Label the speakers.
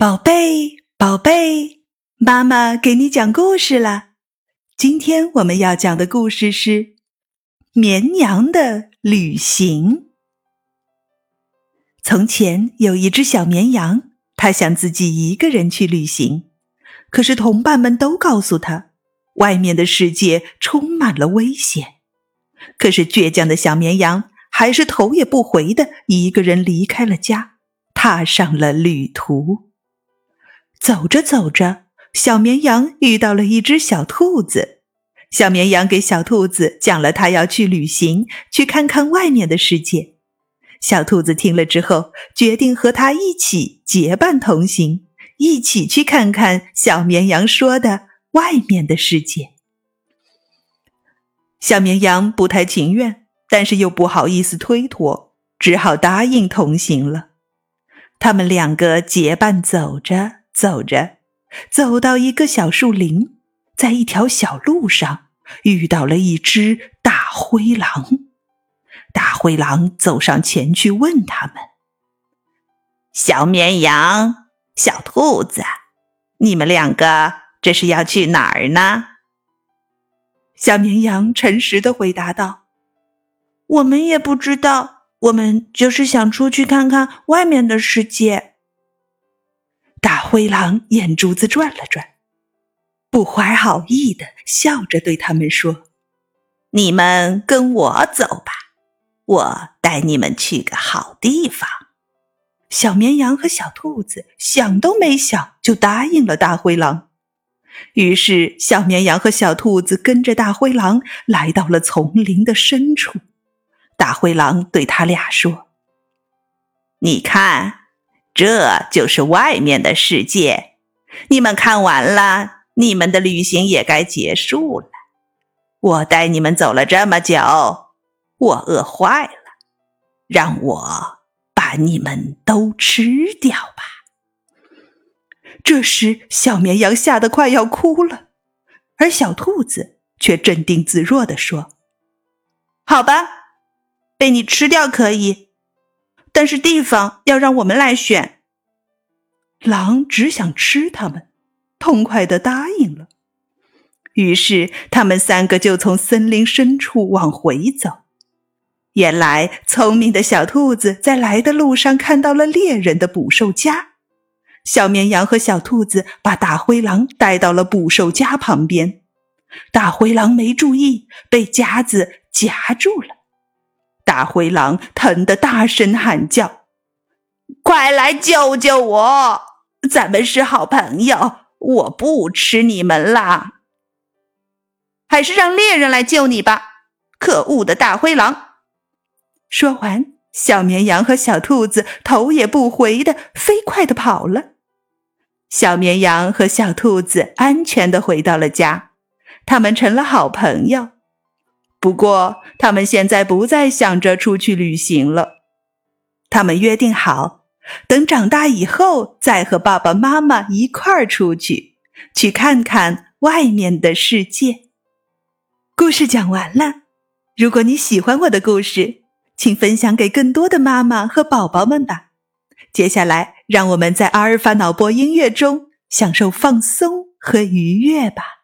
Speaker 1: 宝贝，宝贝，妈妈给你讲故事了。今天我们要讲的故事是《绵羊的旅行》。从前有一只小绵羊，它想自己一个人去旅行，可是同伴们都告诉他，外面的世界充满了危险。可是倔强的小绵羊还是头也不回的一个人离开了家，踏上了旅途。走着走着，小绵羊遇到了一只小兔子。小绵羊给小兔子讲了他要去旅行，去看看外面的世界。小兔子听了之后，决定和他一起结伴同行，一起去看看小绵羊说的外面的世界。小绵羊不太情愿，但是又不好意思推脱，只好答应同行了。他们两个结伴走着。走着，走到一个小树林，在一条小路上遇到了一只大灰狼。大灰狼走上前去问他们：“
Speaker 2: 小绵羊、小兔子，你们两个这是要去哪儿呢？”
Speaker 1: 小绵羊诚实的回答道：“
Speaker 3: 我们也不知道，我们就是想出去看看外面的世界。”
Speaker 1: 大灰狼眼珠子转了转，不怀好意的笑着对他们说：“
Speaker 2: 你们跟我走吧，我带你们去个好地方。”
Speaker 1: 小绵羊和小兔子想都没想就答应了大灰狼。于是，小绵羊和小兔子跟着大灰狼来到了丛林的深处。大灰狼对他俩说：“
Speaker 2: 你看。”这就是外面的世界，你们看完了，你们的旅行也该结束了。我带你们走了这么久，我饿坏了，让我把你们都吃掉吧。
Speaker 1: 这时，小绵羊吓得快要哭了，而小兔子却镇定自若地说：“
Speaker 3: 好吧，被你吃掉可以。”但是地方要让我们来选。
Speaker 1: 狼只想吃它们，痛快的答应了。于是他们三个就从森林深处往回走。原来聪明的小兔子在来的路上看到了猎人的捕兽夹，小绵羊和小兔子把大灰狼带到了捕兽夹旁边。大灰狼没注意，被夹子夹住了。大灰狼疼得大声喊叫：“
Speaker 2: 快来救救我！咱们是好朋友，我不吃你们啦！
Speaker 3: 还是让猎人来救你吧！”可恶的大灰狼！
Speaker 1: 说完，小绵羊和小兔子头也不回的飞快的跑了。小绵羊和小兔子安全的回到了家，他们成了好朋友。不过，他们现在不再想着出去旅行了。他们约定好，等长大以后再和爸爸妈妈一块儿出去，去看看外面的世界。故事讲完了。如果你喜欢我的故事，请分享给更多的妈妈和宝宝们吧。接下来，让我们在阿尔法脑波音乐中享受放松和愉悦吧。